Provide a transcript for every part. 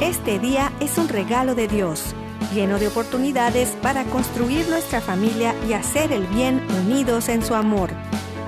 Este día es un regalo de Dios, lleno de oportunidades para construir nuestra familia y hacer el bien unidos en su amor.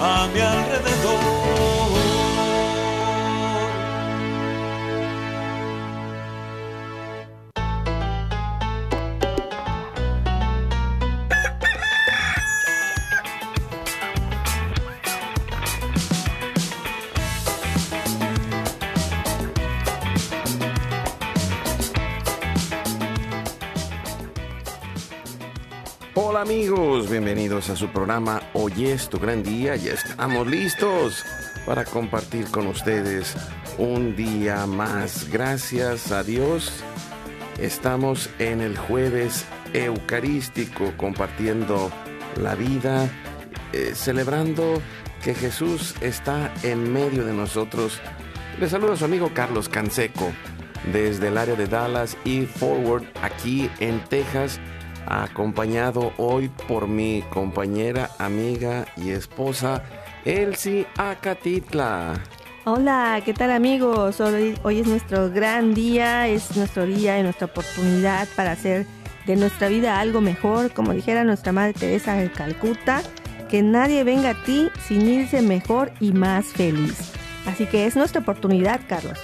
a mi alrededor. Amigos, bienvenidos a su programa Hoy es tu gran día. Ya estamos listos para compartir con ustedes un día más. Gracias a Dios. Estamos en el jueves eucarístico compartiendo la vida, eh, celebrando que Jesús está en medio de nosotros. Les saluda su amigo Carlos Canseco desde el área de Dallas y Forward aquí en Texas acompañado hoy por mi compañera, amiga y esposa Elsie Acatitla. Hola, ¿qué tal amigos? Hoy, hoy es nuestro gran día, es nuestro día y nuestra oportunidad para hacer de nuestra vida algo mejor, como dijera nuestra Madre Teresa de Calcuta, que nadie venga a ti sin irse mejor y más feliz. Así que es nuestra oportunidad, Carlos.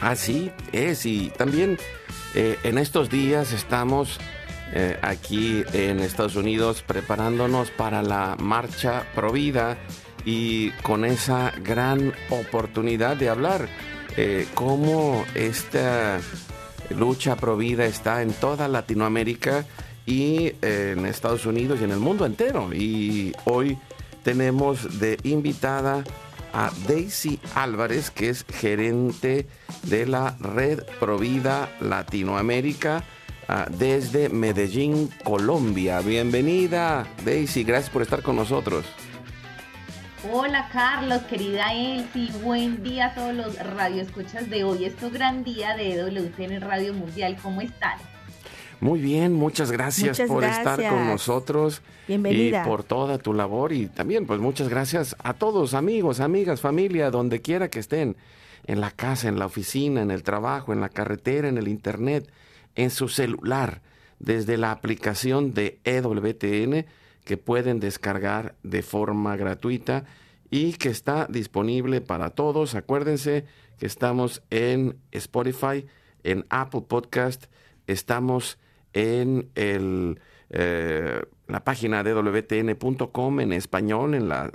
Así es, y también eh, en estos días estamos eh, aquí en Estados Unidos preparándonos para la marcha Provida y con esa gran oportunidad de hablar eh, cómo esta lucha Provida está en toda Latinoamérica y eh, en Estados Unidos y en el mundo entero. Y hoy tenemos de invitada a Daisy Álvarez, que es gerente de la Red Provida Latinoamérica ah, desde Medellín, Colombia. Bienvenida, Daisy, gracias por estar con nosotros. Hola Carlos, querida Elsie, buen día a todos los radioescuchas de hoy. Es tu gran día de WTN Radio Mundial. ¿Cómo están? Muy bien, muchas gracias Muchas por estar con nosotros Bienvenida. y por toda tu labor y también pues muchas gracias a todos amigos, amigas, familia, donde quiera que estén, en la casa, en la oficina, en el trabajo, en la carretera, en el internet, en su celular, desde la aplicación de EWTN que pueden descargar de forma gratuita y que está disponible para todos. Acuérdense que estamos en Spotify, en Apple Podcast, estamos en el, eh, la página de wtn.com en español, en la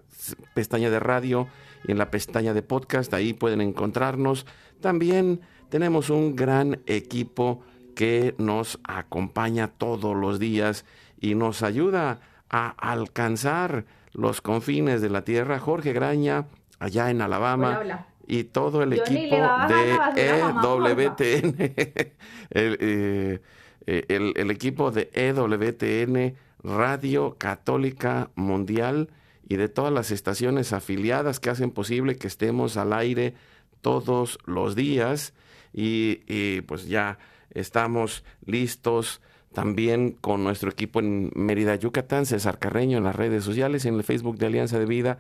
pestaña de radio y en la pestaña de podcast, ahí pueden encontrarnos. También tenemos un gran equipo que nos acompaña todos los días y nos ayuda a alcanzar los confines de la tierra. Jorge Graña, allá en Alabama, Hola, hola. y todo el Yo equipo de EWTN, el, eh, eh, el- el equipo de EWTN Radio Católica Mundial y de todas las estaciones afiliadas que hacen posible que estemos al aire todos los días y, y, pues ya estamos listos también con nuestro equipo en Mérida, Yucatán, César Carreño en las redes sociales, en el Facebook de Alianza de Vida.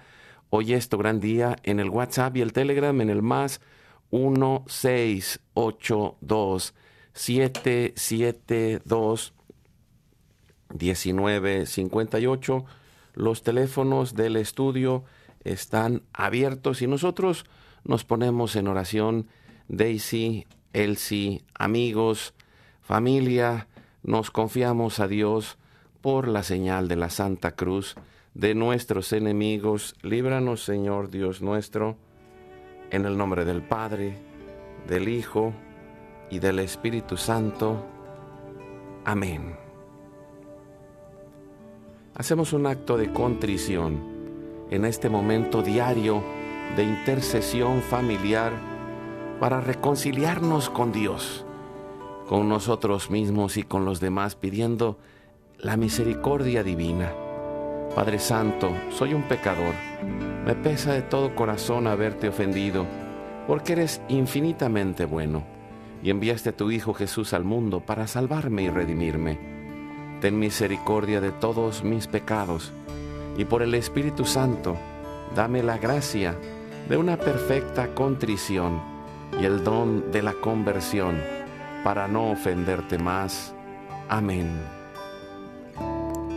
Hoy es tu gran día en el WhatsApp y el Telegram en el más 1682 772 1958. Los teléfonos del estudio están abiertos y nosotros nos ponemos en oración. Daisy, Elsie, amigos, familia, nos confiamos a Dios por la señal de la Santa Cruz de nuestros enemigos. Líbranos, Señor Dios nuestro, en el nombre del Padre, del Hijo y del Espíritu Santo. Amén. Hacemos un acto de contrición en este momento diario de intercesión familiar para reconciliarnos con Dios, con nosotros mismos y con los demás, pidiendo la misericordia divina. Padre Santo, soy un pecador. Me pesa de todo corazón haberte ofendido, porque eres infinitamente bueno y enviaste tu Hijo Jesús al mundo para salvarme y redimirme. Ten misericordia de todos mis pecados y por el Espíritu Santo, dame la gracia de una perfecta contrición y el don de la conversión para no ofenderte más. Amén.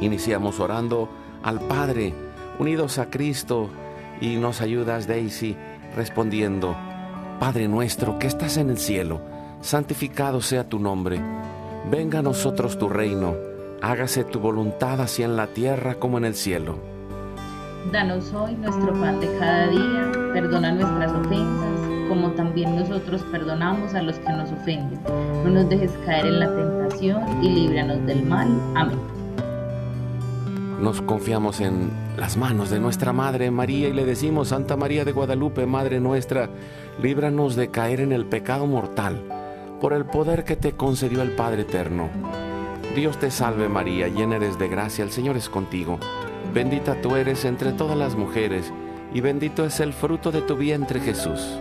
Iniciamos orando al Padre, unidos a Cristo, y nos ayudas, Daisy, respondiendo, Padre nuestro que estás en el cielo, santificado sea tu nombre, venga a nosotros tu reino, hágase tu voluntad así en la tierra como en el cielo. Danos hoy nuestro pan de cada día, perdona nuestras ofensas, como también nosotros perdonamos a los que nos ofenden. No nos dejes caer en la tentación y líbranos del mal. Amén. Nos confiamos en las manos de nuestra Madre María y le decimos, Santa María de Guadalupe, Madre nuestra, líbranos de caer en el pecado mortal por el poder que te concedió el Padre Eterno. Dios te salve María, llena eres de gracia, el Señor es contigo. Bendita tú eres entre todas las mujeres, y bendito es el fruto de tu vientre Jesús.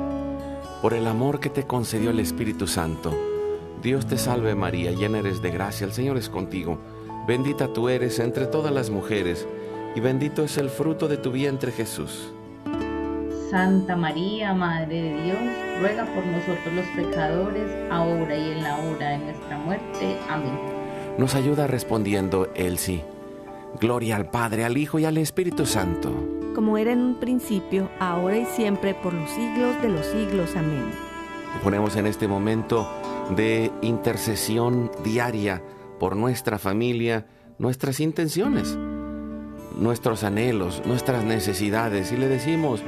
Por el amor que te concedió el Espíritu Santo, Dios te salve María, llena eres de gracia, el Señor es contigo. Bendita tú eres entre todas las mujeres, y bendito es el fruto de tu vientre Jesús. Santa María, Madre de Dios, ruega por nosotros los pecadores, ahora y en la hora de nuestra muerte. Amén. Nos ayuda respondiendo Elsie. Gloria al Padre, al Hijo y al Espíritu Santo. Como era en un principio, ahora y siempre, por los siglos de los siglos. Amén. Ponemos en este momento de intercesión diaria por nuestra familia, nuestras intenciones, nuestros anhelos, nuestras necesidades y le decimos,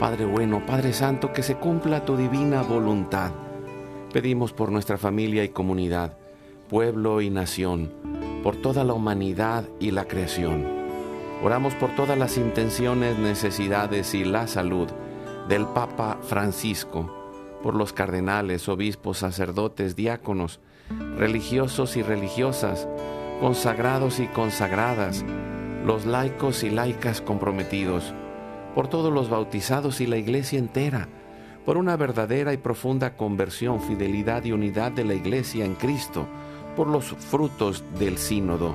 Padre bueno, Padre Santo, que se cumpla tu divina voluntad. Pedimos por nuestra familia y comunidad, pueblo y nación, por toda la humanidad y la creación. Oramos por todas las intenciones, necesidades y la salud del Papa Francisco, por los cardenales, obispos, sacerdotes, diáconos, religiosos y religiosas, consagrados y consagradas, los laicos y laicas comprometidos, por todos los bautizados y la iglesia entera, por una verdadera y profunda conversión, fidelidad y unidad de la iglesia en Cristo, por los frutos del sínodo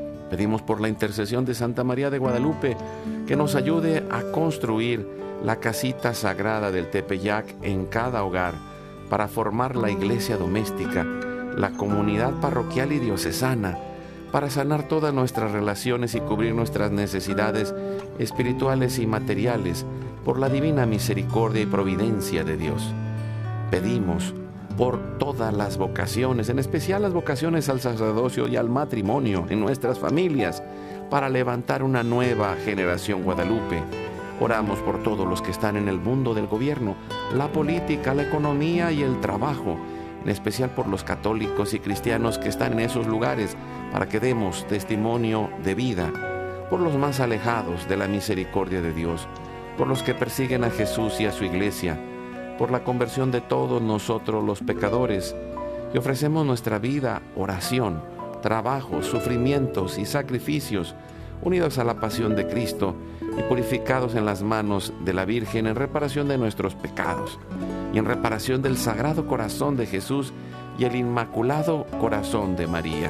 Pedimos por la intercesión de Santa María de Guadalupe que nos ayude a construir la casita sagrada del Tepeyac en cada hogar para formar la iglesia doméstica, la comunidad parroquial y diocesana, para sanar todas nuestras relaciones y cubrir nuestras necesidades espirituales y materiales por la divina misericordia y providencia de Dios. Pedimos por todas las vocaciones, en especial las vocaciones al sacerdocio y al matrimonio en nuestras familias, para levantar una nueva generación guadalupe. Oramos por todos los que están en el mundo del gobierno, la política, la economía y el trabajo, en especial por los católicos y cristianos que están en esos lugares, para que demos testimonio de vida, por los más alejados de la misericordia de Dios, por los que persiguen a Jesús y a su iglesia, por la conversión de todos nosotros los pecadores, y ofrecemos nuestra vida, oración, trabajo, sufrimientos y sacrificios, unidos a la pasión de Cristo y purificados en las manos de la Virgen en reparación de nuestros pecados y en reparación del Sagrado Corazón de Jesús y el Inmaculado Corazón de María.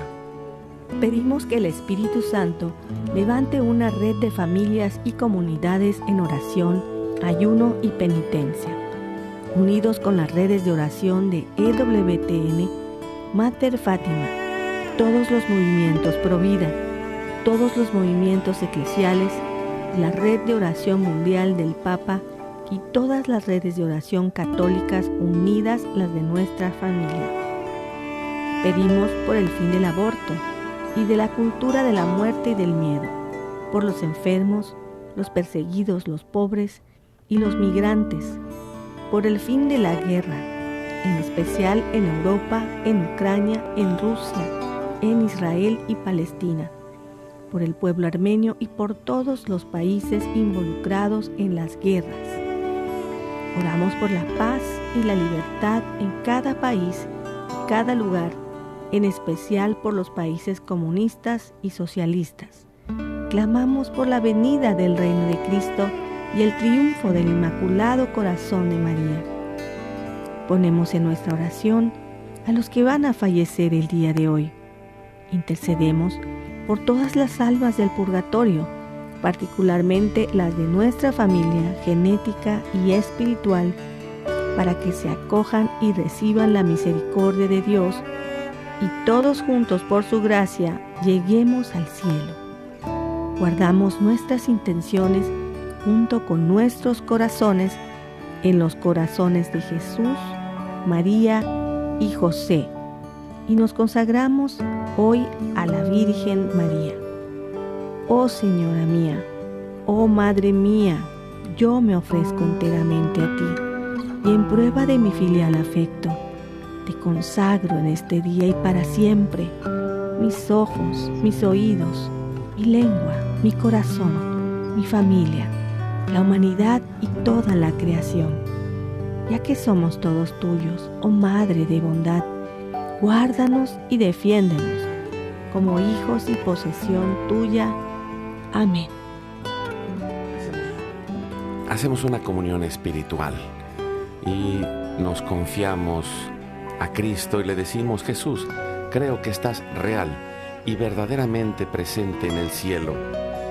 Pedimos que el Espíritu Santo levante una red de familias y comunidades en oración, ayuno y penitencia, unidos con las redes de oración de EWTN, Mater Fátima, todos los movimientos Provida, todos los movimientos eclesiales, la red de oración mundial del Papa y todas las redes de oración católicas unidas las de nuestra familia. Pedimos por el fin del aborto y de la cultura de la muerte y del miedo, por los enfermos, los perseguidos, los pobres y los migrantes, por el fin de la guerra, en especial en Europa, en Ucrania, en Rusia, en Israel y Palestina, por el pueblo armenio y por todos los países involucrados en las guerras. Oramos por la paz y la libertad en cada país cada lugar en especial por los países comunistas y socialistas. Clamamos por la venida del reino de Cristo y el triunfo del Inmaculado Corazón de María. Ponemos en nuestra oración a los que van a fallecer el día de hoy. Intercedemos por todas las almas del purgatorio, particularmente las de nuestra familia genética y espiritual, para que se acojan y reciban la misericordia de Dios y todos juntos por su gracia lleguemos al cielo. Guardamos nuestras intenciones junto con nuestros corazones en los corazones de Jesús, María y José. Y nos consagramos hoy a la Virgen María. Oh Señora mía, oh Madre mía, yo me ofrezco enteramente a ti y en prueba de mi filial afecto. Te consagro en este día y para siempre mis ojos, mis oídos, mi lengua, mi corazón, mi familia, la humanidad y toda la creación. Ya que somos todos tuyos, oh Madre de bondad, guárdanos y defiéndenos como hijos y posesión tuya. Amén. Hacemos una comunión espiritual y nos confiamos a Cristo y le decimos, Jesús, creo que estás real y verdaderamente presente en el cielo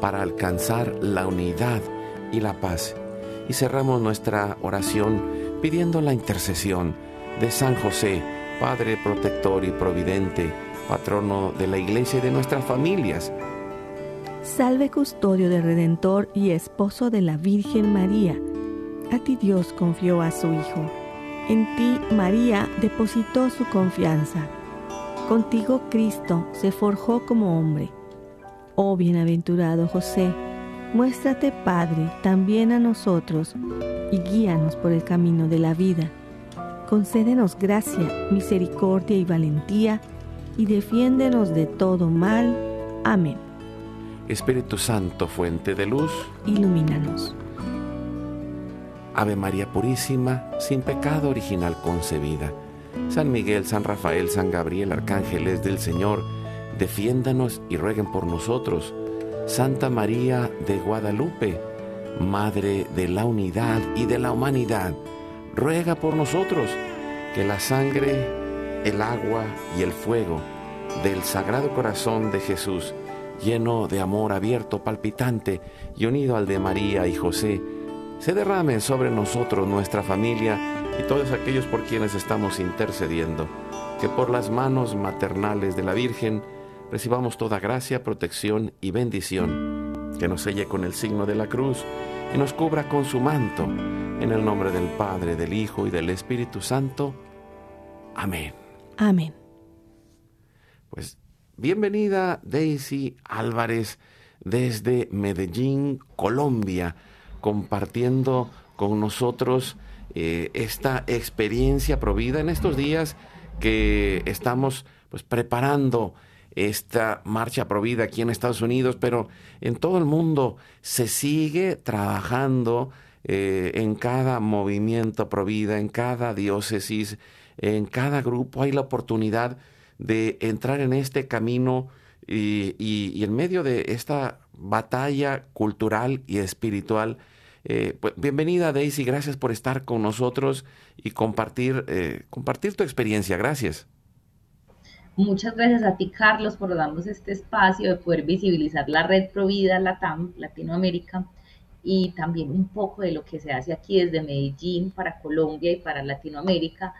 para alcanzar la unidad y la paz. Y cerramos nuestra oración pidiendo la intercesión de San José, Padre protector y providente, patrono de la iglesia y de nuestras familias. Salve custodio del Redentor y esposo de la Virgen María. A ti Dios confió a su Hijo en ti María depositó su confianza. Contigo Cristo se forjó como hombre. Oh bienaventurado José, muéstrate Padre también a nosotros y guíanos por el camino de la vida. Concédenos gracia, misericordia y valentía y defiéndenos de todo mal. Amén. Espíritu Santo, fuente de luz, ilumínanos. Ave María Purísima, sin pecado original concebida. San Miguel, San Rafael, San Gabriel, arcángeles del Señor, defiéndanos y rueguen por nosotros. Santa María de Guadalupe, Madre de la unidad y de la humanidad, ruega por nosotros que la sangre, el agua y el fuego del Sagrado Corazón de Jesús, lleno de amor abierto, palpitante y unido al de María y José, se derrame sobre nosotros, nuestra familia y todos aquellos por quienes estamos intercediendo, que por las manos maternales de la Virgen recibamos toda gracia, protección y bendición, que nos selle con el signo de la cruz y nos cubra con su manto, en el nombre del Padre, del Hijo y del Espíritu Santo. Amén. Amén. Pues bienvenida Daisy Álvarez desde Medellín, Colombia, compartiendo con nosotros eh, esta experiencia provida en estos días que estamos pues preparando esta marcha provida aquí en Estados Unidos, pero en todo el mundo se sigue trabajando eh, en cada movimiento provida, en cada diócesis, en cada grupo hay la oportunidad de entrar en este camino y, en medio de esta batalla cultural y espiritual. Eh, pues, bienvenida Daisy, gracias por estar con nosotros y compartir, eh, compartir tu experiencia. Gracias. Muchas gracias a ti, Carlos, por darnos este espacio de poder visibilizar la red Provida Latam, Latinoamérica, y también un poco de lo que se hace aquí desde Medellín para Colombia y para Latinoamérica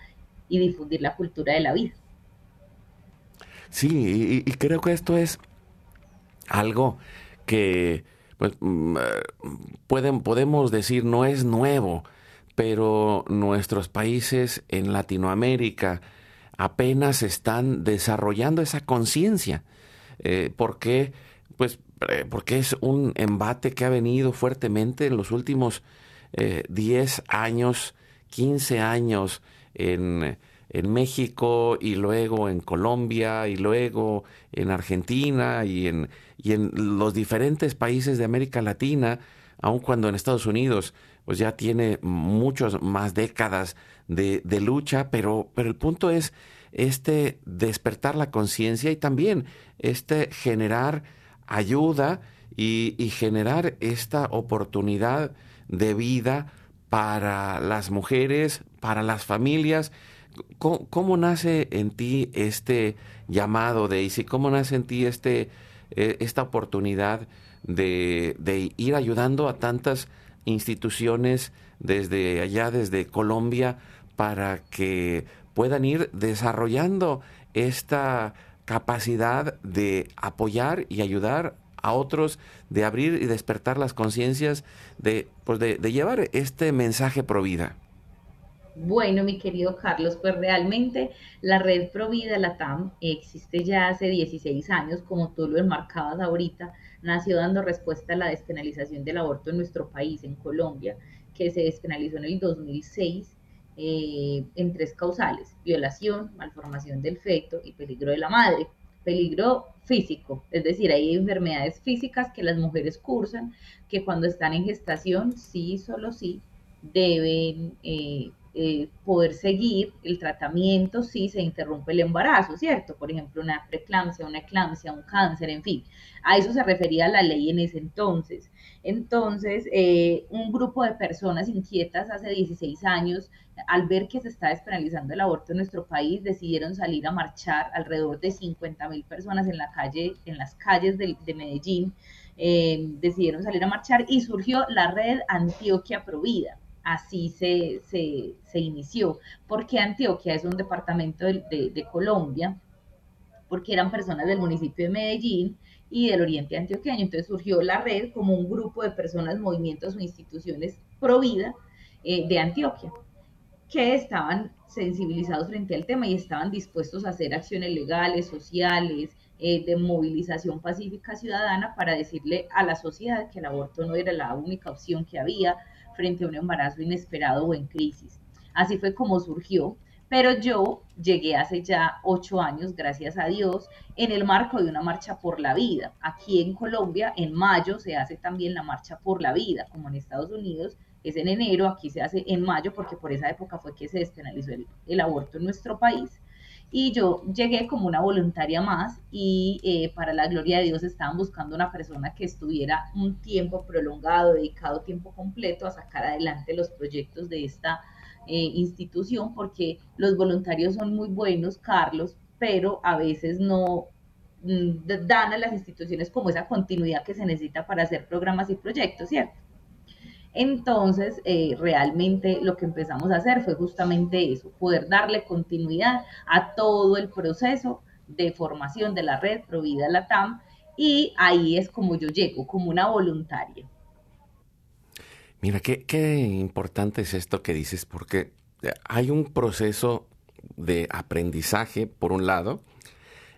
y difundir la cultura de la vida. Sí, y, creo que esto es algo que pues, mm, pueden, podemos decir no es nuevo, pero nuestros países en Latinoamérica apenas están desarrollando esa conciencia. Eh, porque, pues, eh, porque es un embate que ha venido fuertemente en los últimos 10 eh, años, 15 años en en México y luego en Colombia y luego en Argentina y en, y en los diferentes países de América Latina, aun cuando en Estados Unidos pues ya tiene muchas más décadas de, de lucha, pero, pero el punto es este despertar la conciencia y también este generar ayuda y, generar esta oportunidad de vida para las mujeres, para las familias, ¿Cómo, nace en ti este llamado, Daisy? ¿Cómo nace en ti este, eh, esta oportunidad de, de, ir ayudando a tantas instituciones desde allá, desde Colombia, para que puedan ir desarrollando esta capacidad de apoyar y ayudar a otros, de abrir y despertar las conciencias, de, pues de, llevar este mensaje pro vida? Bueno, mi querido Carlos, pues realmente la red Provida Latam existe ya hace 16 años, como tú lo enmarcabas ahorita, nació dando respuesta a la despenalización del aborto en nuestro país, en Colombia, que se despenalizó en el 2006 eh, en tres causales, violación, malformación del feto y peligro de la madre. Peligro físico, es decir, hay enfermedades físicas que las mujeres cursan, que cuando están en gestación, sí, solo sí, deben eh, eh, poder seguir el tratamiento si se interrumpe el embarazo, ¿cierto? Por ejemplo, una preeclampsia, una eclampsia, un cáncer, en fin. A eso se refería la ley en ese entonces. Entonces, eh, un grupo de personas inquietas hace 16 años, al ver que se está despenalizando el aborto en nuestro país, decidieron salir a marchar alrededor de 50 mil personas en la calle, en las calles de, Medellín, eh, decidieron salir a marchar y surgió la red Antioquia Provida así se, se, inició. porque Antioquia es un departamento de, Colombia? Porque eran personas del municipio de Medellín y del oriente antioqueño. Entonces surgió la red como un grupo de personas, movimientos o instituciones pro vida eh, de Antioquia, que estaban sensibilizados frente al tema y estaban dispuestos a hacer acciones legales, sociales, eh, de movilización pacífica ciudadana para decirle a la sociedad que el aborto no era la única opción que había, frente a un embarazo inesperado o en crisis. Así fue como surgió, pero yo llegué hace ya ocho años, gracias a Dios, en el marco de una marcha por la vida. Aquí en Colombia, en mayo, se hace también la marcha por la vida, como en Estados Unidos, es en enero, aquí se hace en mayo, porque por esa época fue que se despenalizó el aborto en nuestro país y yo llegué como una voluntaria más y eh, para la gloria de Dios estaban buscando una persona que estuviera un tiempo prolongado, dedicado tiempo completo a sacar adelante los proyectos de esta eh, institución porque los voluntarios son muy buenos, Carlos, pero a veces no mm, dan a las instituciones como esa continuidad que se necesita para hacer programas y proyectos, ¿cierto? Entonces, eh, realmente lo que empezamos a hacer fue justamente eso, poder darle continuidad a todo el proceso de formación de la red Provida Latam y ahí es como yo llego, como una voluntaria. Mira, qué, qué importante es esto que dices, porque hay un proceso de aprendizaje, por un lado,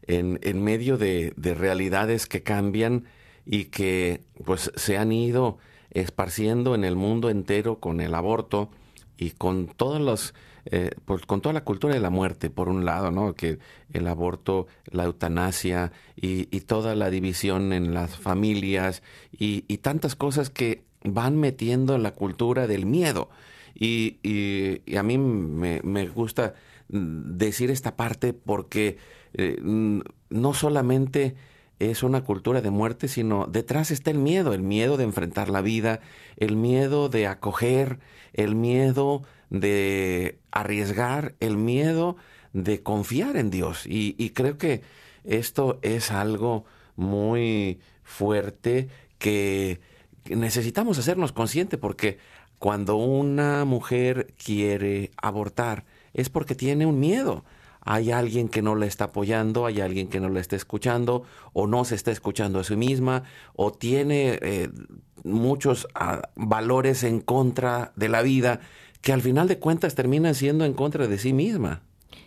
en, en medio de, de realidades que cambian y que pues se han ido esparciendo en el mundo entero con el aborto y con todos los eh, pues con toda la cultura de la muerte, por un lado, ¿no? Que el aborto, la eutanasia y, toda la división en las familias y, tantas cosas que van metiendo en la cultura del miedo. Y, a mí me, gusta decir esta parte porque eh, no solamente es una cultura de muerte, sino detrás está el miedo, el miedo de enfrentar la vida, el miedo de acoger, el miedo de arriesgar, el miedo de confiar en Dios. Y, creo que esto es algo muy fuerte que necesitamos hacernos consciente porque cuando una mujer quiere abortar es porque tiene un miedo hay alguien que no la está apoyando, hay alguien que no la está escuchando, o no se está escuchando a sí misma, o tiene eh, muchos ah, valores en contra de la vida que al final de cuentas terminan siendo en contra de sí misma.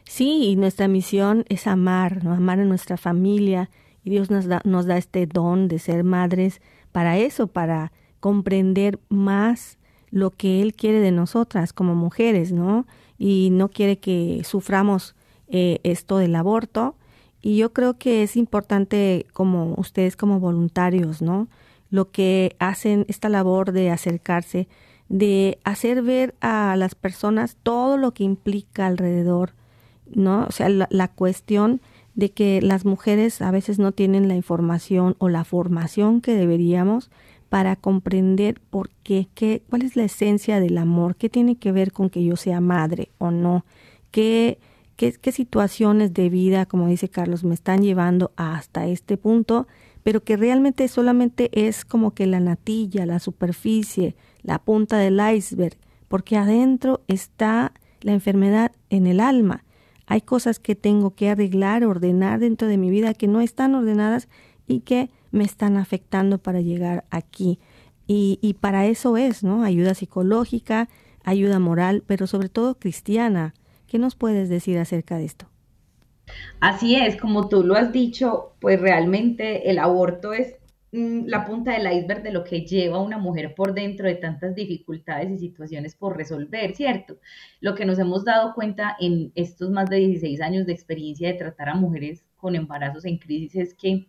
Sí, y nuestra misión es amar, ¿no? amar a nuestra familia, y Dios nos da, nos da este don de ser madres para eso, para comprender más lo que Él quiere de nosotras como mujeres, ¿no? Y no quiere que suframos eh, esto del aborto. Y yo creo que es importante como ustedes como voluntarios, ¿no? Lo que hacen esta labor de acercarse, de hacer ver a las personas todo lo que implica alrededor, ¿no? O sea, la, cuestión de que las mujeres a veces no tienen la información o la formación que deberíamos para comprender por qué, qué, cuál es la esencia del amor, qué tiene que ver con que yo sea madre o no, qué qué, situaciones de vida, como dice Carlos, me están llevando hasta este punto, pero que realmente solamente es como que la natilla, la superficie, la punta del iceberg, porque adentro está la enfermedad en el alma. Hay cosas que tengo que arreglar, ordenar dentro de mi vida que no están ordenadas y que me están afectando para llegar aquí. Y, y para eso es, ¿no? Ayuda psicológica, ayuda moral, pero sobre todo cristiana ¿Qué nos puedes decir acerca de esto? Así es, como tú lo has dicho, pues realmente el aborto es mm, la punta del iceberg de lo que lleva a una mujer por dentro de tantas dificultades y situaciones por resolver, ¿cierto? Lo que nos hemos dado cuenta en estos más de 16 años de experiencia de tratar a mujeres con embarazos en crisis es que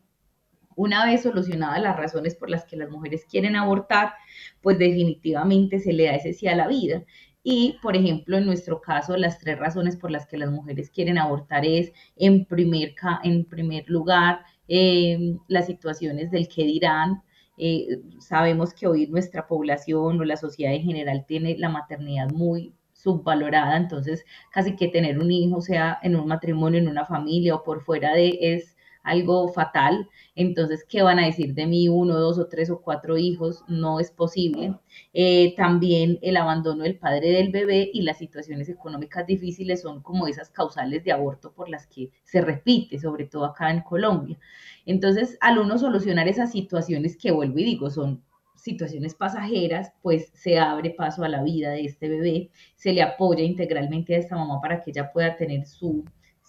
una vez solucionadas las razones por las que las mujeres quieren abortar, pues definitivamente se le da ese sí a la vida. Y, por ejemplo, en nuestro caso, las tres razones por las que las mujeres quieren abortar es, en primer, en primer lugar, em, las situaciones del que dirán. Eh, sabemos que hoy nuestra población o la sociedad en general tiene la maternidad muy subvalorada, entonces casi que tener un hijo, sea en un matrimonio, en una familia o por fuera de, es algo fatal. Entonces, ¿qué van a decir de mí? Uno, dos o tres o cuatro hijos, no es posible. Eh, también el abandono del padre del bebé y las situaciones económicas difíciles son como esas causales de aborto por las que se repite, sobre todo acá en Colombia. Entonces, al uno solucionar esas situaciones que vuelvo y digo, son situaciones pasajeras, pues se abre paso a la vida de este bebé, se le apoya integralmente a esta mamá para que ella pueda tener su,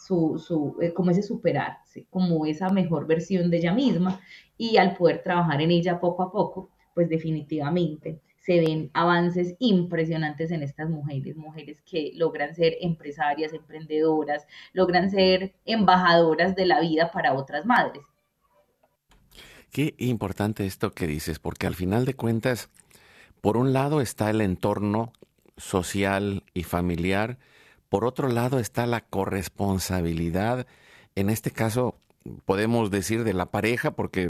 su, su eh, como ese superarse, como esa mejor versión de ella misma. Y al poder trabajar en ella poco a poco, pues definitivamente se ven avances impresionantes en estas mujeres, mujeres que logran ser empresarias, emprendedoras, logran ser embajadoras de la vida para otras madres. Qué importante esto que dices, porque al final de cuentas, por un lado está el entorno social y familiar, por otro lado está la corresponsabilidad, en este caso podemos decir de la pareja, porque eh,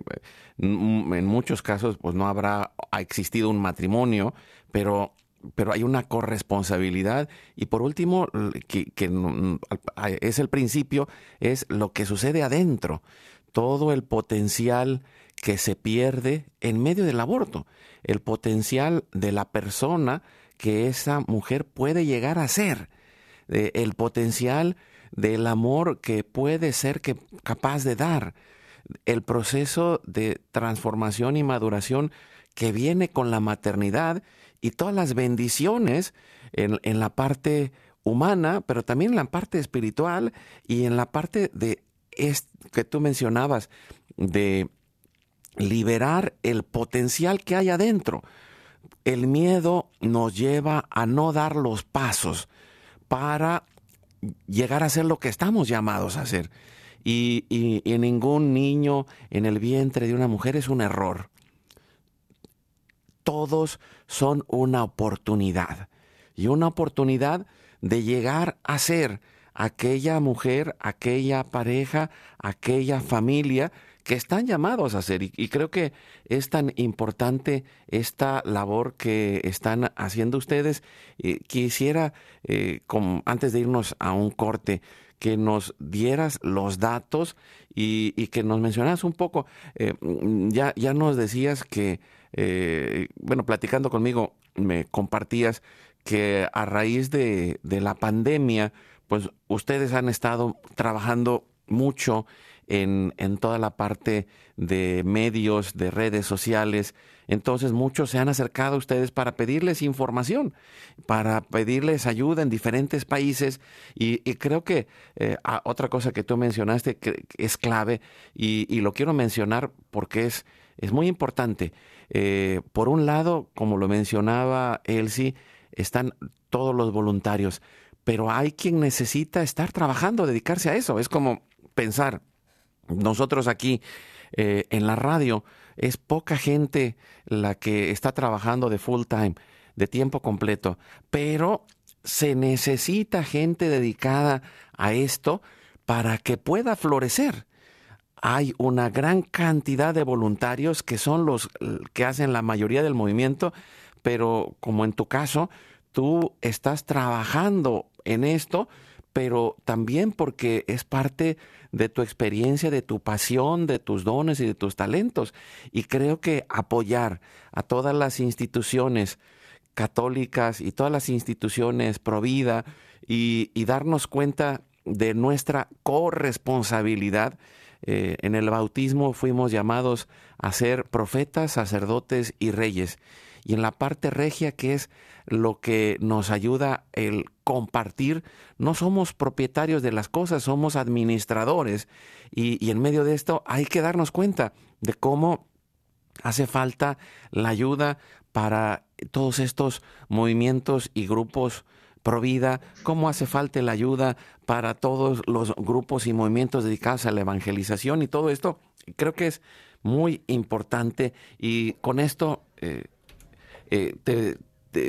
en muchos casos pues no habrá ha existido un matrimonio, pero pero hay una corresponsabilidad. Y por último que, que, es el principio es lo que sucede adentro. Todo el potencial que se pierde en medio del aborto. El potencial de la persona que esa mujer puede llegar a ser el potencial del amor que puede ser que, capaz de dar, el proceso de transformación y maduración que viene con la maternidad y todas las bendiciones en, en la parte humana, pero también en la parte espiritual y en la parte de que tú mencionabas de liberar el potencial que hay adentro. El miedo nos lleva a no dar los pasos para llegar a ser lo que estamos llamados a hacer. Y, y, ningún niño en el vientre de una mujer es un error. Todos son una oportunidad. Y una oportunidad de llegar a ser aquella mujer, aquella pareja, aquella familia que están llamados a hacer. Y, creo que es tan importante esta labor que están haciendo ustedes. quisiera, eh, antes de irnos a un corte, que nos dieras los datos y, que nos mencionas un poco. Eh, ya, ya nos decías que, eh, bueno, platicando conmigo, me compartías que a raíz de, de la pandemia, pues ustedes han estado trabajando mucho en, toda la parte de medios, de redes sociales. Entonces muchos se han acercado a ustedes para pedirles información, para pedirles ayuda en diferentes países. Y, creo que eh, otra cosa que tú mencionaste que es clave y, lo quiero mencionar porque es, es muy importante. Eh, por un lado, como lo mencionaba Elsie, están todos los voluntarios, pero hay quien necesita estar trabajando, dedicarse a eso. Es como pensar, nosotros aquí eh, en la radio es poca gente la que está trabajando de full time, de tiempo completo, pero se necesita gente dedicada a esto para que pueda florecer. Hay una gran cantidad de voluntarios que son los que hacen la mayoría del movimiento, pero como en tu caso, tú estás trabajando en esto, pero también porque es parte de tu experiencia, de tu pasión, de tus dones y de tus talentos. Y creo que apoyar a todas las instituciones católicas y todas las instituciones pro vida y, darnos cuenta de nuestra corresponsabilidad. Eh, en el bautismo fuimos llamados a ser profetas, sacerdotes y reyes. Y en la parte regia, que es lo que nos ayuda el compartir, no somos propietarios de las cosas, somos administradores. Y, en medio de esto hay que darnos cuenta de cómo hace falta la ayuda para todos estos movimientos y grupos pro vida, cómo hace falta la ayuda para todos los grupos y movimientos dedicados a la evangelización y todo esto. Creo que es muy importante y con esto eh, eh, te,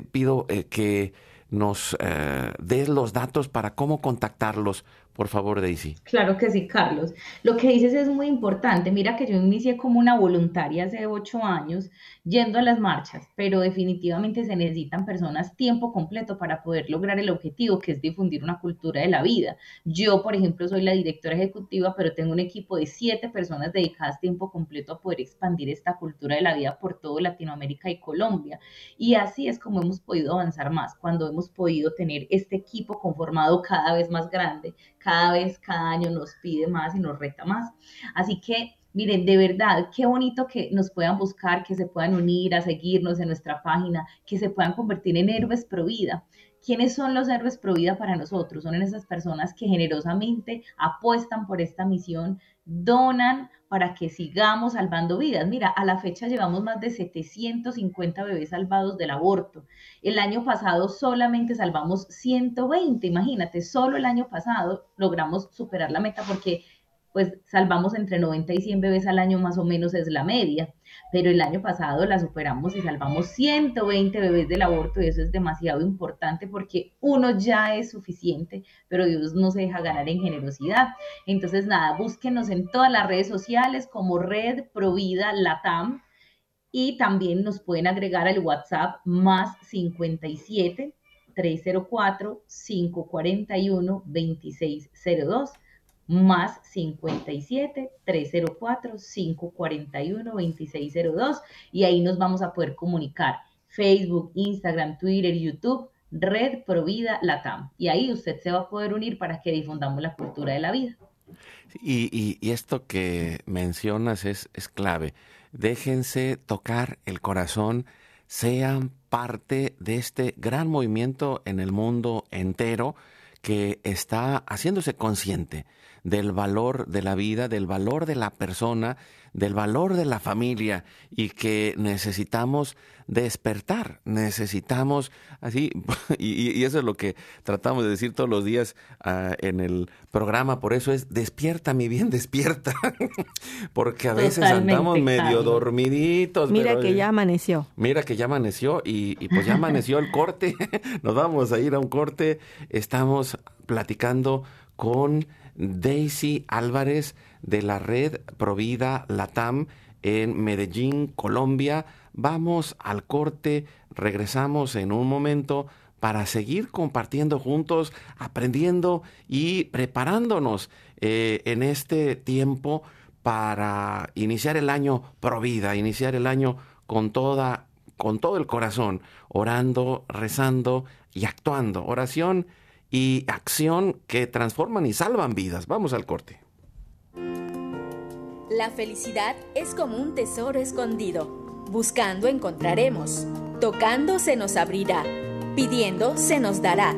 pido eh, que nos eh, des los datos para cómo contactarlos por favor, Daisy. Claro que sí, Carlos. Lo que dices es muy importante. Mira que yo inicié como una voluntaria hace ocho años yendo a las marchas, pero definitivamente se necesitan personas tiempo completo para poder lograr el objetivo, que es difundir una cultura de la vida. Yo, por ejemplo, soy la directora ejecutiva, pero tengo un equipo de siete personas dedicadas tiempo completo a poder expandir esta cultura de la vida por todo Latinoamérica y Colombia. Y así es como hemos podido avanzar más, cuando hemos podido tener este equipo conformado cada vez más grande cada vez, cada año nos pide más y nos reta más. Así que, miren, de verdad, qué bonito que nos puedan buscar, que se puedan unir a seguirnos en nuestra página, que se puedan convertir en héroes pro vida. ¿Quiénes son los héroes pro vida para nosotros? Son esas personas que generosamente apuestan por esta misión, donan para que sigamos salvando vidas. Mira, a la fecha llevamos más de 750 bebés salvados del aborto. El año pasado solamente salvamos 120, imagínate, solo el año pasado logramos superar la meta porque pues salvamos entre 90 y 100 bebés al año más o menos es la media, pero el año pasado la superamos y salvamos 120 bebés del aborto y eso es demasiado importante porque uno ya es suficiente, pero Dios no se deja ganar en generosidad. Entonces nada, búsquenos en todas las redes sociales como Red Provida Latam y también nos pueden agregar al WhatsApp más 57 304 541 2602 más 57 304 541 2602 y ahí nos vamos a poder comunicar. Facebook, Instagram, Twitter, YouTube, Red Provida Latam. Y ahí usted se va a poder unir para que difundamos la cultura de la vida. Y, y, esto que mencionas es, es clave. Déjense tocar el corazón, sean parte de este gran movimiento en el mundo entero que está haciéndose consciente del valor de la vida, del valor de la persona, del valor de la familia y que necesitamos despertar, necesitamos así, y, eso es lo que tratamos de decir todos los días ah, en el programa, por eso es despierta, mi bien, despierta, porque a veces andamos medio dormiditos. Mira que ya amaneció. Mira que ya amaneció y, y pues ya amaneció el corte, nos vamos a ir a un corte, estamos platicando con Daisy Álvarez de la red Provida Latam en Medellín, Colombia. Vamos al corte, regresamos en un momento para seguir compartiendo juntos, aprendiendo y preparándonos eh, en este tiempo para iniciar el año Provida, iniciar el año con toda con todo el corazón, orando, rezando y actuando. Oración y acción que transforman y salvan vidas. Vamos al corte. La felicidad es como un tesoro escondido. Buscando encontraremos. Tocando se nos abrirá. Pidiendo se nos dará.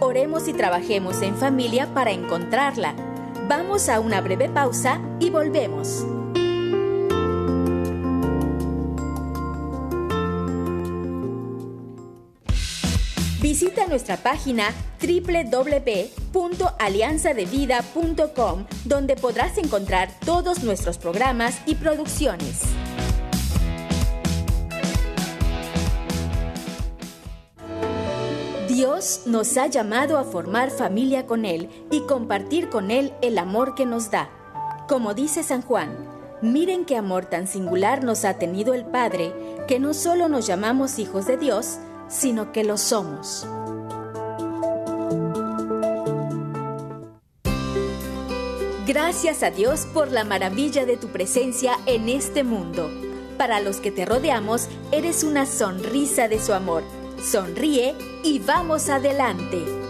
Oremos y trabajemos en familia para encontrarla. Vamos a una breve pausa y volvemos. Visita nuestra página www.alianzadevida.com donde podrás encontrar todos nuestros programas y producciones. Dios nos ha llamado a formar familia con Él y compartir con Él el amor que nos da. Como dice San Juan, miren qué amor tan singular nos ha tenido el Padre, que no solo nos llamamos hijos de Dios, sino que lo somos. Gracias a Dios por la maravilla de tu presencia en este mundo. Para los que te rodeamos, eres una sonrisa de su amor. Sonríe y vamos adelante.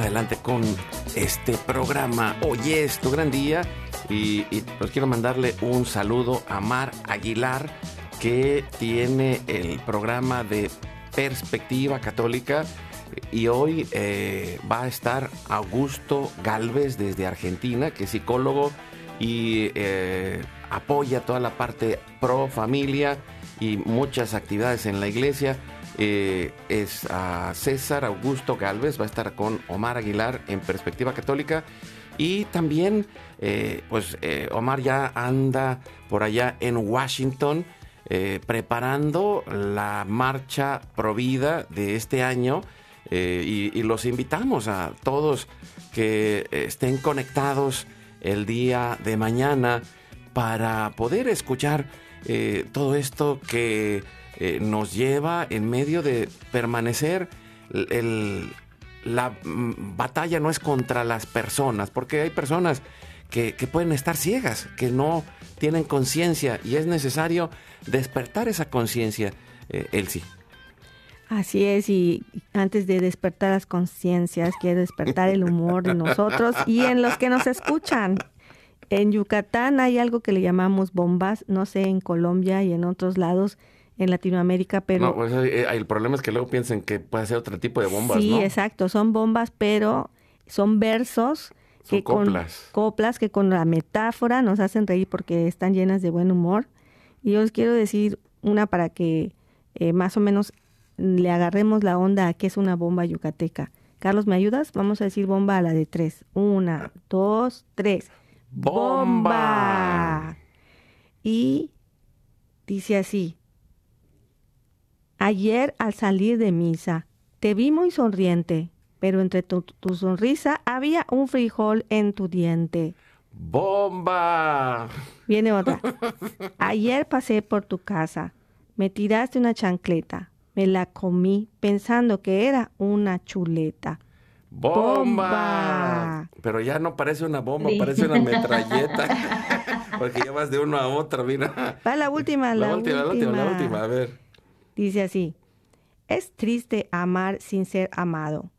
Adelante con este programa. Hoy es tu gran día y, pues quiero mandarle un saludo a Mar Aguilar que tiene el programa de Perspectiva Católica y hoy eh, va a estar Augusto Galvez desde Argentina, que es psicólogo y eh, apoya toda la parte pro familia y muchas actividades en la iglesia. Eh, es a César Augusto Galvez, va a estar con Omar Aguilar en Perspectiva Católica. Y también, eh, pues eh, Omar ya anda por allá en Washington preparando la marcha Provida de este año. Y, y, los invitamos a todos que estén conectados el día de mañana para poder escuchar todo esto que eh, nos lleva en medio de permanecer la mm, batalla no es contra las personas, porque hay personas que, pueden estar ciegas, que no tienen conciencia y es necesario despertar esa conciencia, eh, Elsie. Así es, y antes de despertar las conciencias, quiero despertar el humor de nosotros y en los que nos escuchan. En Yucatán hay algo que le llamamos bombas, no sé, en Colombia y en otros lados en Latinoamérica, pero... No, pues, eh, el problema es que luego piensen que puede ser otro tipo de bombas, sí, exacto, son bombas, pero son versos que coplas. con coplas que con la metáfora nos hacen reír porque están llenas de buen humor. Y yo os quiero decir una para que eh, más o menos le agarremos la onda a qué es una bomba yucateca. Carlos, ¿me ayudas? Vamos a decir bomba a la de tres. Una, dos, tres. ¡Bomba! Y dice así, Ayer al salir de misa, te vi muy sonriente, pero entre tu, sonrisa había un frijol en tu diente. ¡Bomba! Viene otra. Ayer pasé por tu casa, me tiraste una chancleta, me la comí pensando que era una chuleta. ¡Bomba! Pero ya no parece una bomba, parece una metralleta. Porque ya vas de uno a otro, mira. Va la última, la, última, la última, la última, a ver. Dice así, es triste amar sin ser amado,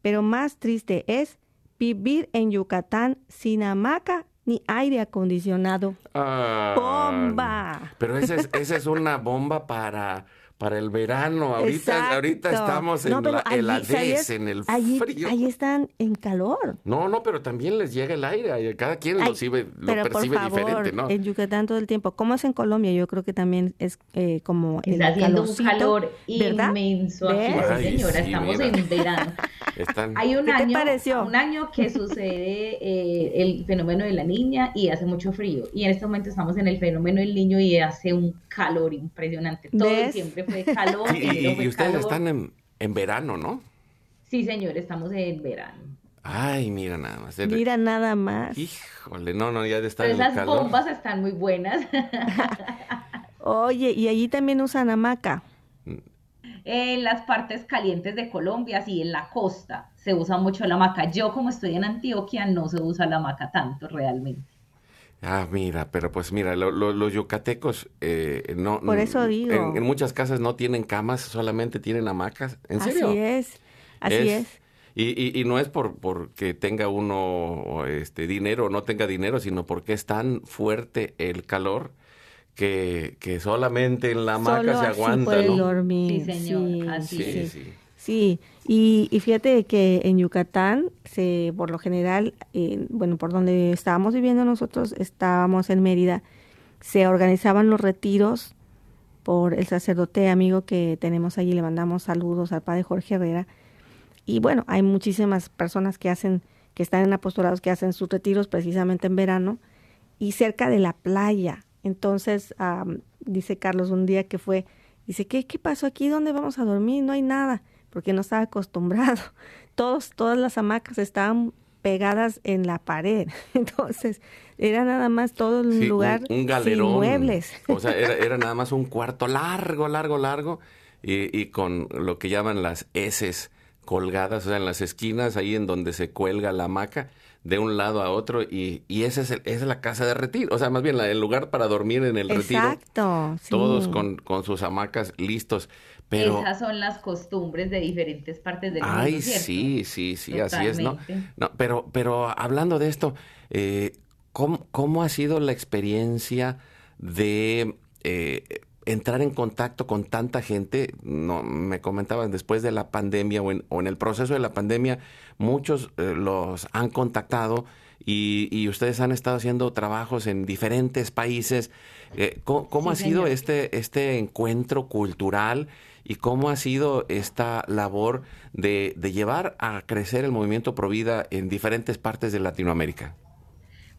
pero más triste es vivir en Yucatán sin hamaca ni aire acondicionado. Ah, ¡Bomba! Pero esa es, esa es una bomba para, para el verano. Ahorita, ahorita estamos en No, la allí, heladez, ¿sabes? en el Allí- frío. Allí están en calor. No, no, pero también les llega el aire. Cada quien lo, percibe, lo pero por percibe favor, diferente, ¿no? en Yucatán todo el tiempo. ¿Cómo es en Colombia? Yo creo que también es eh, como el Está haciendo un calorcito, calor ¿verdad? inmenso aquí, señora, sí, estamos mira. en verano. Están... Hay un ¿Qué te año, pareció? un año que sucede eh, el fenómeno de la niña y hace mucho frío. Y en este momento estamos en el fenómeno del niño y hace un calor impresionante. Todo ¿Ves? siempre fue calor. Y, ustedes calor. están en, en verano, ¿no? Sí, señor, estamos en verano. Ay, mira nada más. El- Mira nada más. Híjole, no, no, ya de estar Pero en esas calor. bombas están muy buenas. Oye, y allí también usan hamaca. En las partes calientes de Colombia, sí, en la costa, se usa mucho la hamaca. Yo, como estoy en Antioquia, no se usa la hamaca tanto realmente. Ah, mira, pero pues mira, lo- lo- los yucatecos eh, no... Por eso digo. En, en muchas casas no tienen camas, solamente tienen hamacas. ¿En serio? Así es. Así es. Y, y- y no es por porque tenga uno este dinero o no tenga dinero, sino porque es tan fuerte el calor que, que solamente en la hamaca Solo se así aguanta, puedes ¿no? dormir. Sí, señor, así Sí, sí. sí. Sí, y, y fíjate que en Yucatán, se, por lo general, bueno, por donde estábamos viviendo nosotros, estábamos en Mérida, se organizaban los retiros por el sacerdote amigo que tenemos allí, le mandamos saludos al padre Jorge Herrera. Y bueno, hay muchísimas personas que hacen, que están en apostolados, que hacen sus retiros precisamente en verano y cerca de la playa. Entonces, am, dice Carlos un día que fue, dice, ¿qué, ¿qué pasó aquí? ¿Dónde vamos a dormir? No hay nada, porque no estaba acostumbrado. Todos, todas las hamacas estaban pegadas en la pared. Entonces, era nada más todo Sí, un- lugar un, sin galerón. muebles. O sea, era, era nada más un cuarto largo, largo, largo, y, y con lo que llaman las heces colgadas, o sea, en las esquinas, ahí en donde se cuelga la hamaca, de un lado a otro, y, y ese es el- esa es la casa de retiro, o sea, más bien la- el lugar para dormir en el retiro. Exacto. sí. Todos con, con sus hamacas listos. Pero, Esas son las costumbres de diferentes partes del mundo, ay, sí, sí, sí, así es, ¿no? No, pero, pero hablando de esto, eh, ¿cómo, cómo ha sido la experiencia de eh, entrar en contacto con tanta gente? No, me comentaban después de la pandemia o en, o en el proceso de la pandemia, muchos eh, los han contactado y, y ustedes han estado haciendo trabajos en diferentes países. ¿Cómo, cómo Sí, ha sido este, este encuentro cultural y cómo ha sido esta labor de, de llevar a crecer el movimiento Provida en diferentes partes de Latinoamérica?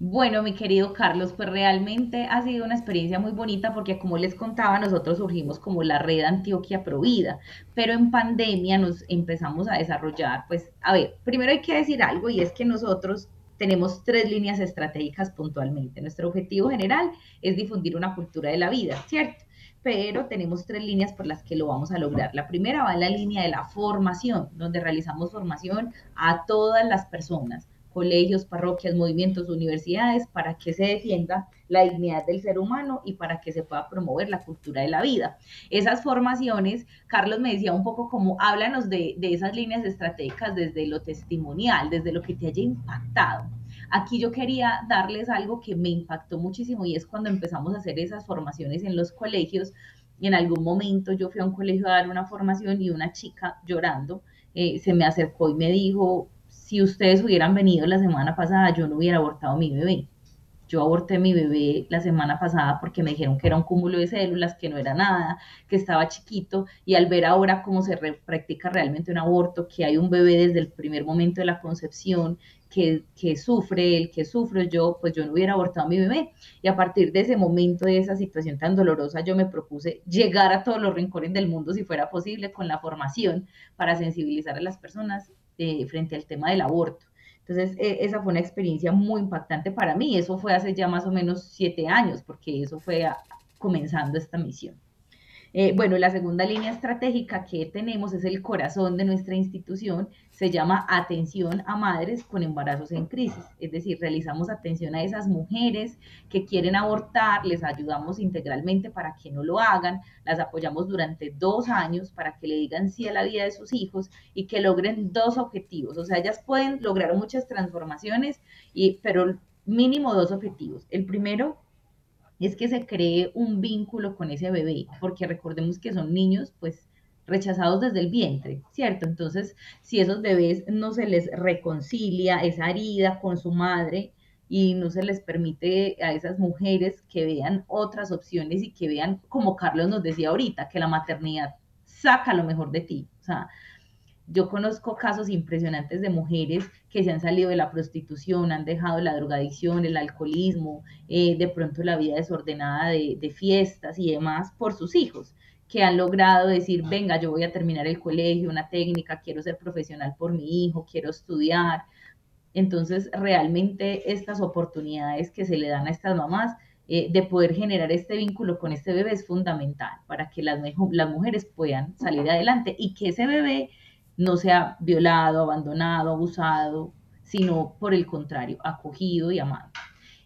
Bueno, mi querido Carlos, pues realmente ha sido una experiencia muy bonita porque como les contaba, nosotros surgimos como la red Antioquia Provida, pero en pandemia nos empezamos a desarrollar, pues, a ver, primero hay que decir algo y es que nosotros tenemos tres líneas estratégicas puntualmente. Nuestro objetivo general es difundir una cultura de la vida, ¿cierto? Pero tenemos tres líneas por las que lo vamos a lograr. La primera va en la línea de la formación, donde realizamos formación a todas las personas, colegios, parroquias, movimientos, universidades, para que se defienda la dignidad del ser humano y para que se pueda promover la cultura de la vida. Esas formaciones, Carlos me decía un poco como, háblanos de, de esas líneas estratégicas desde lo testimonial, desde lo que te haya impactado. Aquí yo quería darles algo que me impactó muchísimo y es cuando empezamos a hacer esas formaciones en los colegios. Y en algún momento yo fui a un colegio a dar una formación y una chica llorando eh, se me acercó y me dijo, si ustedes hubieran venido la semana pasada, yo no hubiera abortado mi bebé. Yo aborté mi bebé la semana pasada porque me dijeron que era un cúmulo de células, que no era nada, que estaba chiquito, y al ver ahora cómo se re- practica realmente un aborto, que hay un bebé desde el primer momento de la concepción, que, que sufre, el que sufro yo, pues yo no hubiera abortado a mi bebé. Y a partir de ese momento, de esa situación tan dolorosa, yo me propuse llegar a todos los rincones del mundo, si fuera posible, con la formación para sensibilizar a las personas eh, frente al tema del aborto. Entonces, eh, esa fue una experiencia muy impactante para mí. Eso fue hace ya más o menos siete años, porque eso fue a- comenzando esta misión. Eh, bueno, la segunda línea estratégica que tenemos es el corazón de nuestra institución, se llama Atención a Madres con Embarazos en Crisis, es decir, realizamos atención a esas mujeres que quieren abortar, les ayudamos integralmente para que no lo hagan, las apoyamos durante dos años para que le digan sí a la vida de sus hijos y que logren dos objetivos, o sea, ellas pueden lograr muchas transformaciones, y, pero mínimo dos objetivos. El primero es que se cree un vínculo con ese bebé, porque recordemos que son niños, pues rechazados desde el vientre, ¿cierto? Entonces, si esos bebés no se les reconcilia esa herida con su madre y no se les permite a esas mujeres que vean otras opciones y que vean, como Carlos nos decía ahorita, que la maternidad saca lo mejor de ti, o sea, yo conozco casos impresionantes de mujeres que se han salido de la prostitución, han dejado la drogadicción, el alcoholismo, eh, de pronto la vida desordenada de, de, fiestas y demás por sus hijos, que han logrado decir, venga, yo voy a terminar el colegio, una técnica, quiero ser profesional por mi hijo, quiero estudiar. Entonces, realmente estas oportunidades que se le dan a estas mamás eh, de poder generar este vínculo con este bebé es fundamental para que las, las mujeres puedan salir adelante y que ese bebé no sea violado, abandonado, abusado, sino por el contrario, acogido y amado.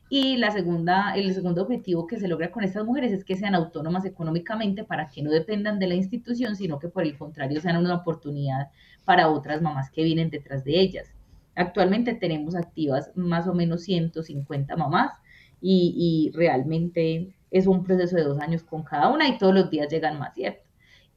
Y la segunda, el segundo objetivo que se logra con estas mujeres es que sean autónomas económicamente para que no dependan de la institución, sino que por el contrario sean una oportunidad para otras mamás que vienen detrás de ellas. Actualmente tenemos activas más o menos 150 mamás y, y realmente es un proceso de dos años con cada una y todos los días llegan más, ¿cierto?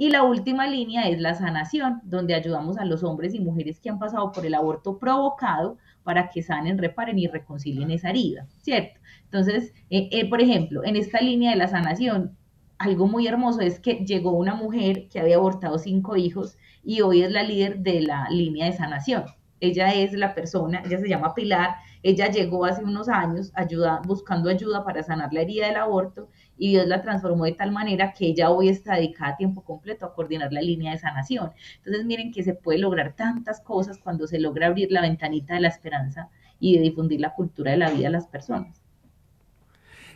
Y la última línea es la sanación, donde ayudamos a los hombres y mujeres que han pasado por el aborto provocado para que sanen, reparen y reconcilien esa herida, ¿cierto? Entonces, eh, eh, por ejemplo, en esta línea de la sanación, algo muy hermoso es que llegó una mujer que había abortado cinco hijos y hoy es la líder de la línea de sanación. Ella es la persona, ella se llama Pilar, ella llegó hace unos años buscando ayuda para sanar la herida del aborto y Dios la transformó de tal manera que ella hoy está dedicada a tiempo completo a coordinar la línea de sanación. Entonces miren que se puede lograr tantas cosas cuando se logra abrir la ventanita de la esperanza y de difundir la cultura de la vida a las personas.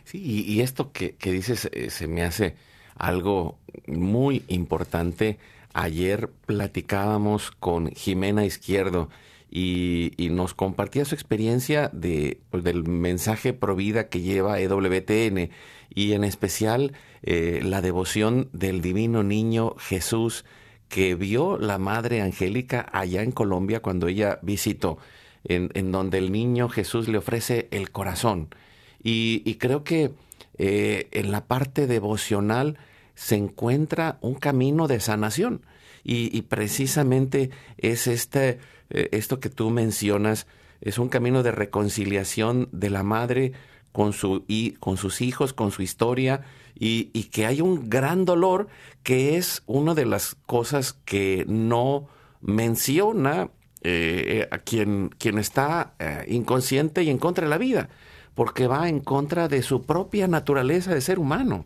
Sí, y, esto que, dices eh, se me hace algo muy importante. Ayer platicábamos con Jimena Izquierdo y, nos compartía su experiencia de, pues, del mensaje pro vida que lleva EWTN y en especial eh, la devoción del divino niño Jesús que vio la Madre Angélica allá en Colombia cuando ella visitó, en, en donde el niño Jesús le ofrece el corazón. Y, creo que eh, en la parte devocional se encuentra un camino de sanación. Y, precisamente es este, eh, esto que tú mencionas, es un camino de reconciliación de la madre con, su, y, con sus hijos, con su historia, y, que hay un gran dolor que es una de las cosas que no menciona eh, a quien, quien está eh, inconsciente y en contra de la vida, porque va en contra de su propia naturaleza de ser humano.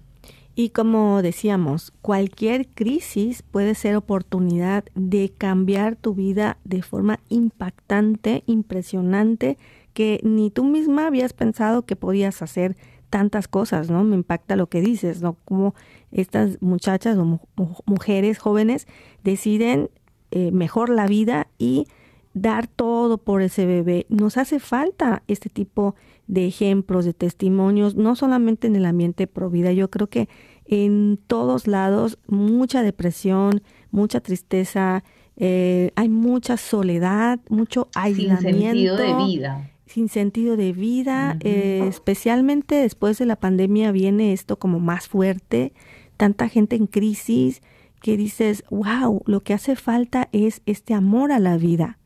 Y como decíamos, cualquier crisis puede ser oportunidad de cambiar tu vida de forma impactante, impresionante, que ni tú misma habías pensado que podías hacer tantas cosas, ¿no? Me impacta lo que dices, ¿no? Como estas muchachas o mujeres jóvenes deciden eh, mejor la vida y dar todo por ese bebé. Nos hace falta este tipo de ejemplos, de testimonios, no solamente en el ambiente pro vida, yo creo que en todos lados mucha depresión, mucha tristeza, eh, hay mucha soledad, mucho aislamiento. Sin sentido de vida sin sentido de vida, eh, especialmente después de la pandemia viene esto como más fuerte, tanta gente en crisis que dices, wow, lo que hace falta es este amor a la vida.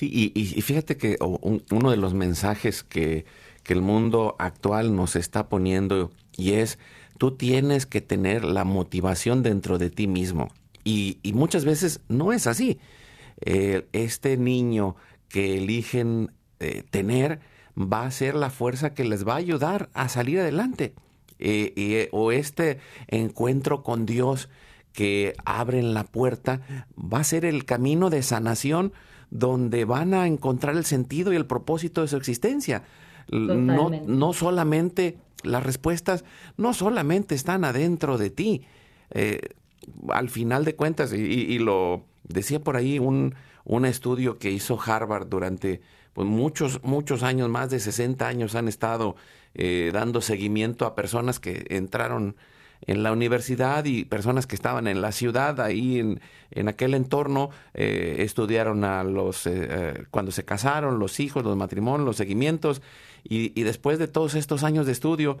Sí, y, fíjate que uno de los mensajes que, que el mundo actual nos está poniendo y es, tú tienes que tener la motivación dentro de ti mismo. Y, y muchas veces no es así. Este niño que eligen eh, tener va a ser la fuerza que les va a ayudar a salir adelante. Eh, eh, o este encuentro con Dios que abren la puerta va a ser el camino de sanación donde van a encontrar el sentido y el propósito de su existencia. No, no, solamente las respuestas, no solamente están adentro de ti, eh, al final de cuentas, y, lo decía por ahí un, un estudio que hizo Harvard durante pues muchos, muchos años, más de 60 años han estado eh, dando seguimiento a personas que entraron en la universidad y personas que estaban en la ciudad, ahí en, en aquel entorno, eh, estudiaron a los, eh, cuando se casaron, los hijos, los matrimonios, los seguimientos, y, y después de todos estos años de estudio,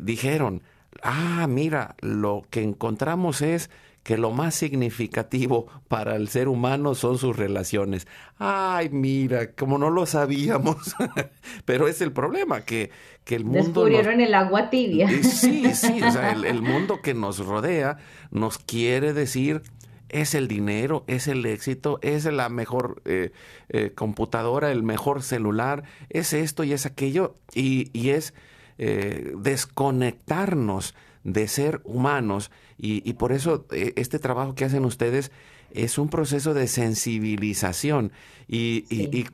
dijeron, ah, mira, lo que encontramos es que lo más significativo para el ser humano son sus relaciones. Ay, mira, como no lo sabíamos, pero es el problema, que, que el mundo... Descubrieron el agua tibia. Sí, sí, o sea, el, mundo que nos rodea nos quiere decir es el dinero, es el éxito, es la mejor eh, eh, computadora, el mejor celular, es esto y es aquello, y, y es eh, desconectarnos de ser humanos y, por eso eh, este trabajo que hacen ustedes es un proceso de sensibilización y, y,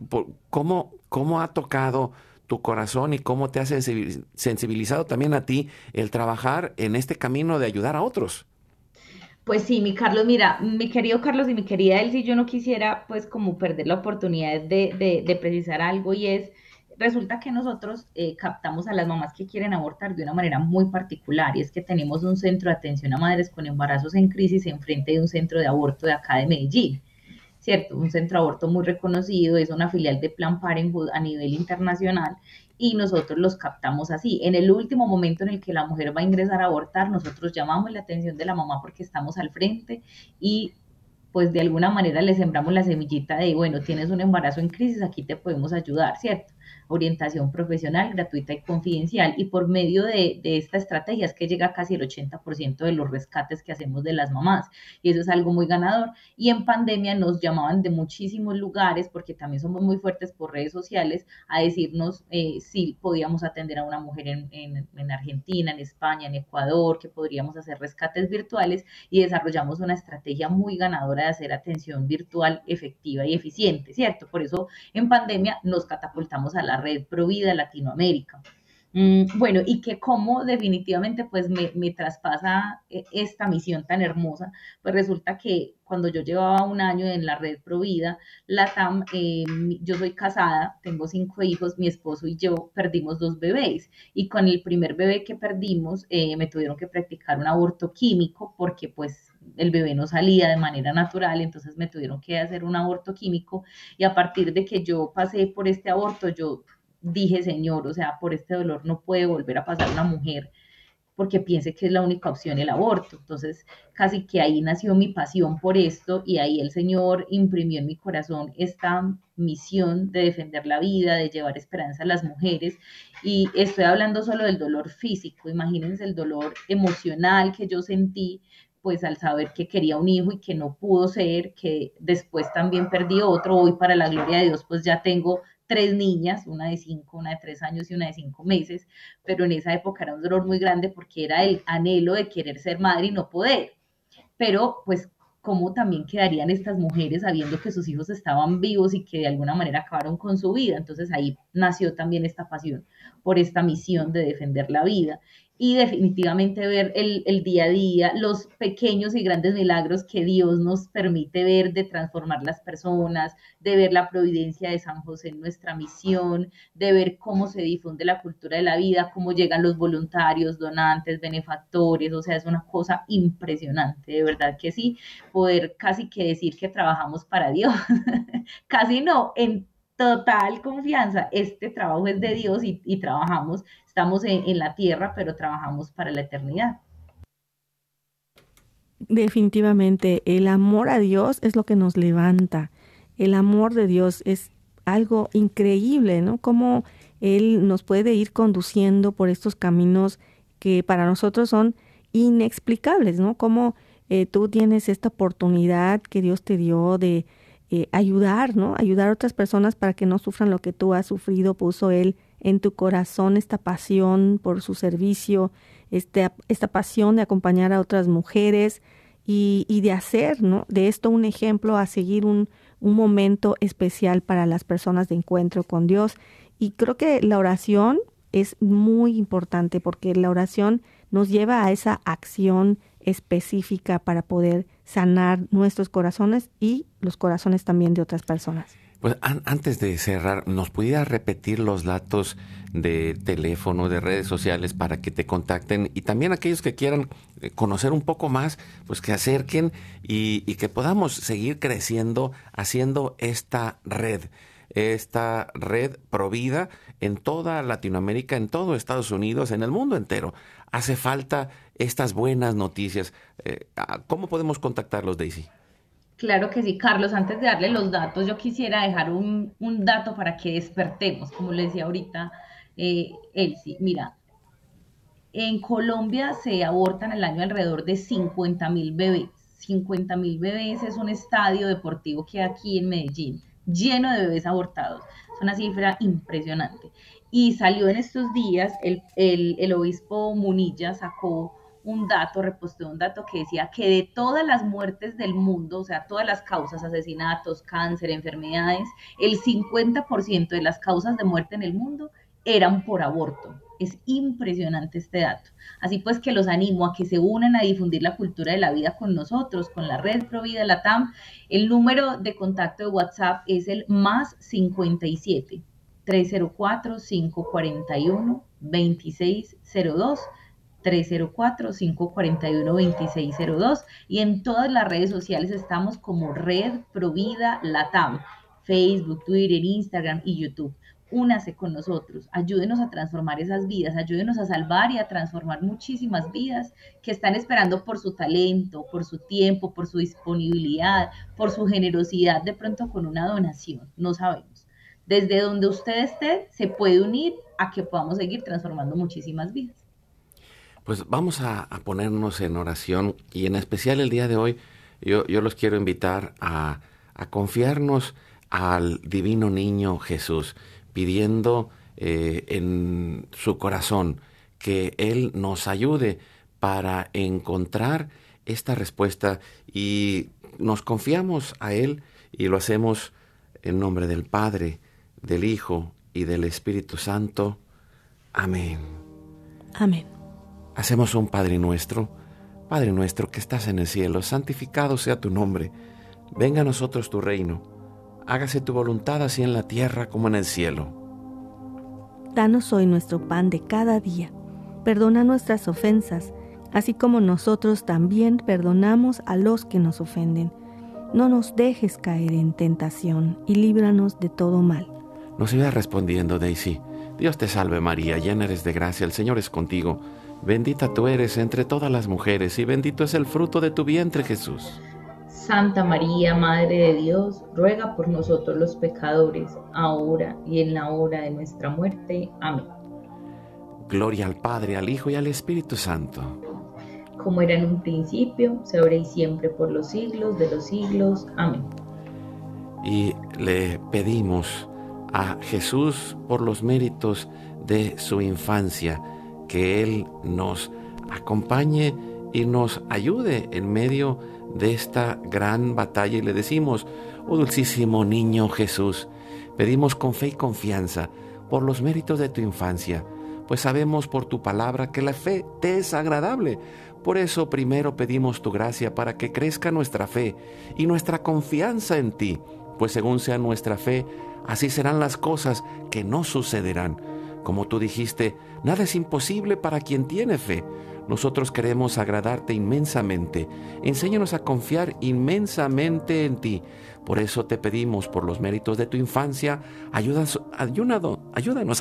¿cómo, cómo ha tocado tu corazón y cómo te ha sensibilizado también a ti el trabajar en este camino de ayudar a otros. Pues sí, mi Carlos, mira, mi querido Carlos y mi querida Elsie, yo no quisiera pues como perder la oportunidad de, de, de precisar algo y es resulta que nosotros eh, captamos a las mamás que quieren abortar de una manera muy particular y es que tenemos un centro de atención a madres con embarazos en crisis en frente de un centro de aborto de acá de Medellín. ¿Cierto? Un centro de aborto muy reconocido, es una filial de Plan Parenthood a nivel internacional y nosotros los captamos así. En el último momento en el que la mujer va a ingresar a abortar, nosotros llamamos la atención de la mamá porque estamos al frente y pues de alguna manera le sembramos la semillita de, bueno, tienes un embarazo en crisis, aquí te podemos ayudar, ¿cierto? Orientación profesional gratuita y confidencial. Y por medio de, esta estrategia es que llega casi el 80% de los rescates que hacemos de las mamás. Y eso es algo muy ganador. Y en pandemia nos llamaban de muchísimos lugares, porque también somos muy fuertes por redes sociales, a decirnos eh, si podíamos atender a una mujer en, en Argentina, en España, en Ecuador, que podríamos hacer rescates virtuales y desarrollamos una estrategia muy ganadora de hacer atención virtual efectiva y eficiente, ¿cierto? Por eso en pandemia nos catapultamos a la red Provida Latinoamérica. Mm, bueno, y que como definitivamente pues me, traspasa eh, esta misión tan hermosa, pues resulta que cuando yo llevaba un año en la red Provida, la TAM, eh, yo soy casada, tengo cinco hijos, mi esposo y yo perdimos dos bebés y con el primer bebé que perdimos eh, me tuvieron que practicar un aborto químico porque pues el bebé no salía de manera natural, entonces me tuvieron que hacer un aborto químico y a partir de que yo pasé por este aborto, yo dije, Señor, o sea, por este dolor no puede volver a pasar una mujer porque piense que es la única opción el aborto. Entonces, casi que ahí nació mi pasión por esto y ahí el Señor imprimió en mi corazón esta misión de defender la vida, de llevar esperanza a las mujeres. Y estoy hablando solo del dolor físico, imagínense el dolor emocional que yo sentí pues al saber que quería un hijo y que no pudo ser, que después también perdí otro, hoy para la gloria de Dios pues ya tengo tres niñas, una de cinco, una de tres años y una de cinco meses, pero en esa época era un dolor muy grande porque era el anhelo de querer ser madre y no poder. Pero pues cómo también quedarían estas mujeres sabiendo que sus hijos estaban vivos y que de alguna manera acabaron con su vida. Entonces ahí nació también esta pasión por esta misión de defender la vida y definitivamente ver el, día a día, los pequeños y grandes milagros que Dios nos permite ver de transformar las personas, de ver la providencia de San José en nuestra misión, de ver cómo se difunde la cultura de la vida, cómo llegan los voluntarios, donantes, benefactores, o sea, es una cosa impresionante, de verdad que sí, poder casi que decir que trabajamos para Dios, casi no, en total confianza, este trabajo es de Dios y, y trabajamos estamos en, la tierra, pero trabajamos para la eternidad. Definitivamente, el amor a Dios es lo que nos levanta. El amor de Dios es algo increíble, ¿no? Cómo Él nos puede ir conduciendo por estos caminos que para nosotros son inexplicables, ¿no? Cómo eh, tú tienes esta oportunidad que Dios te dio de eh, ayudar, ¿no? Ayudar a otras personas para que no sufran lo que tú has sufrido, puso Él en tu corazón esta pasión por su servicio, este, esta pasión de acompañar a otras mujeres y, de hacer ¿no? de esto un ejemplo a seguir un momento especial para las personas de encuentro con Dios. Y creo que la oración es muy importante porque la oración nos lleva a esa acción específica para poder sanar nuestros corazones y los corazones también de otras personas. Pues antes de cerrar, ¿nos pudiera repetir los datos de teléfono, de redes sociales para que te contacten y también aquellos que quieran eh, conocer un poco más, pues que acerquen y, y que podamos seguir creciendo haciendo esta red? esta red provida en toda Latinoamérica, en todo Estados Unidos, en el mundo entero. Hace falta estas buenas noticias. Eh, ¿Cómo podemos contactarlos, Daisy? Claro que sí, Carlos. Antes de darle los datos, yo quisiera dejar un, dato para que despertemos, como le decía ahorita eh, Elsie. Mira, en Colombia se abortan al año alrededor de 50 mil bebés. 50 mil bebés es un estadio deportivo que hay aquí en Medellín lleno de bebés abortados. Es una cifra impresionante. Y salió en estos días, el, el, obispo Munilla sacó un dato, repostó un dato que decía que de todas las muertes del mundo, o sea, todas las causas, asesinatos, cáncer, enfermedades, el 50% de las causas de muerte en el mundo eran por aborto. Es impresionante este dato. Así pues que los animo a que se unan a difundir la cultura de la vida con nosotros, con la red Provida Latam. El número de contacto de WhatsApp es el más 57 304 541 2602 304-541-2602 y en todas las redes sociales estamos como Red Provida Latam, Facebook, Twitter, Instagram y YouTube únase con nosotros, ayúdenos a transformar esas vidas, ayúdenos a salvar y a transformar muchísimas vidas que están esperando por su talento, por su tiempo, por su disponibilidad, por su generosidad, de pronto con una donación, no sabemos. Desde donde usted esté, se puede unir a que podamos seguir transformando muchísimas vidas. Pues vamos a, ponernos en oración y en especial el día de hoy yo, yo los quiero invitar a, confiarnos al divino niño Jesús pidiendo eh, en su corazón que Él nos ayude para encontrar esta respuesta y nos confiamos a Él y lo hacemos en nombre del Padre, del Hijo y del Espíritu Santo. Amén. Amén. Hacemos un Padre nuestro, Padre nuestro que estás en el cielo, santificado sea tu nombre, venga a nosotros tu reino hágase tu voluntad así en la tierra como en el cielo. Danos hoy nuestro pan de cada día. Perdona nuestras ofensas, así como nosotros también perdonamos a los que nos ofenden. No nos dejes caer en tentación y líbranos de todo mal. Nos iba respondiendo Daisy. Dios te salve María, llena eres de gracia, el Señor es contigo. Bendita tú eres entre todas las mujeres y bendito es el fruto de tu vientre Jesús. Santa María, Madre de Dios, ruega por nosotros los pecadores, ahora y en la hora de nuestra muerte. Amén. Gloria al Padre, al Hijo y al Espíritu Santo. Como era en un principio, se ahora y siempre por los siglos de los siglos. Amén. Y le pedimos a Jesús por los méritos de su infancia, que Él nos acompañe y nos ayude en medio de esta gran batalla y le decimos, oh dulcísimo niño Jesús, pedimos con fe y confianza por los méritos de tu infancia, pues sabemos por tu palabra que la fe te es agradable. Por eso primero pedimos tu gracia para que crezca nuestra fe y nuestra confianza en ti, pues según sea nuestra fe, así serán las cosas que no sucederán. Como tú dijiste, nada es imposible para quien tiene fe. Nosotros queremos agradarte inmensamente. Enséñanos a confiar inmensamente en ti. Por eso te pedimos, por los méritos de tu infancia, ayúdanos,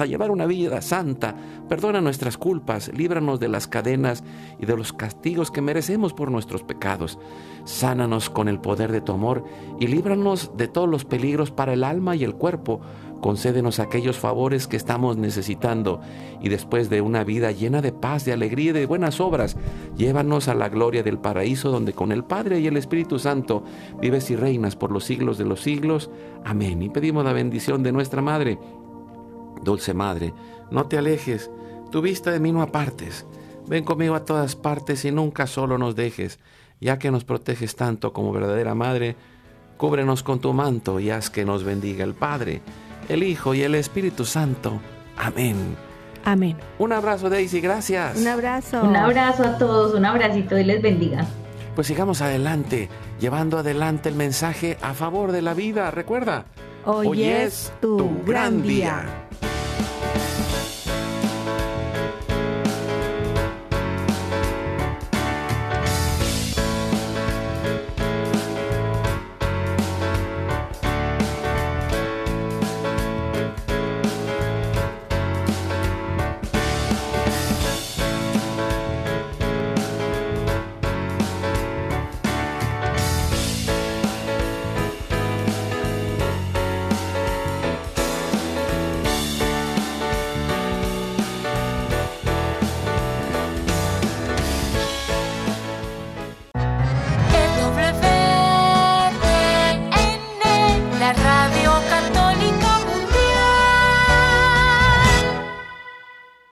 a llevar una vida santa. Perdona nuestras culpas, líbranos de las cadenas y de los castigos que merecemos por nuestros pecados. Sánanos con el poder de tu amor y líbranos de todos los peligros para el alma y el cuerpo concédenos aquellos favores que estamos necesitando y después de una vida llena de paz, de alegría y de buenas obras, llévanos a la gloria del paraíso donde con el Padre y el Espíritu Santo vives y reinas por los siglos de los siglos. Amén. Y pedimos la bendición de nuestra Madre. Dulce Madre, no te alejes, tu vista de mí no apartes. Ven conmigo a todas partes y nunca solo nos dejes, ya que nos proteges tanto como verdadera Madre. Cúbrenos con tu manto y haz que nos bendiga el Padre el Hijo y el Espíritu Santo. Amén. Amén. Un abrazo, Daisy, gracias. Un abrazo. Un abrazo a todos, un abracito y les bendiga. Pues sigamos adelante, llevando adelante el mensaje a favor de la vida. Recuerda, Hoy, es tu, gran día.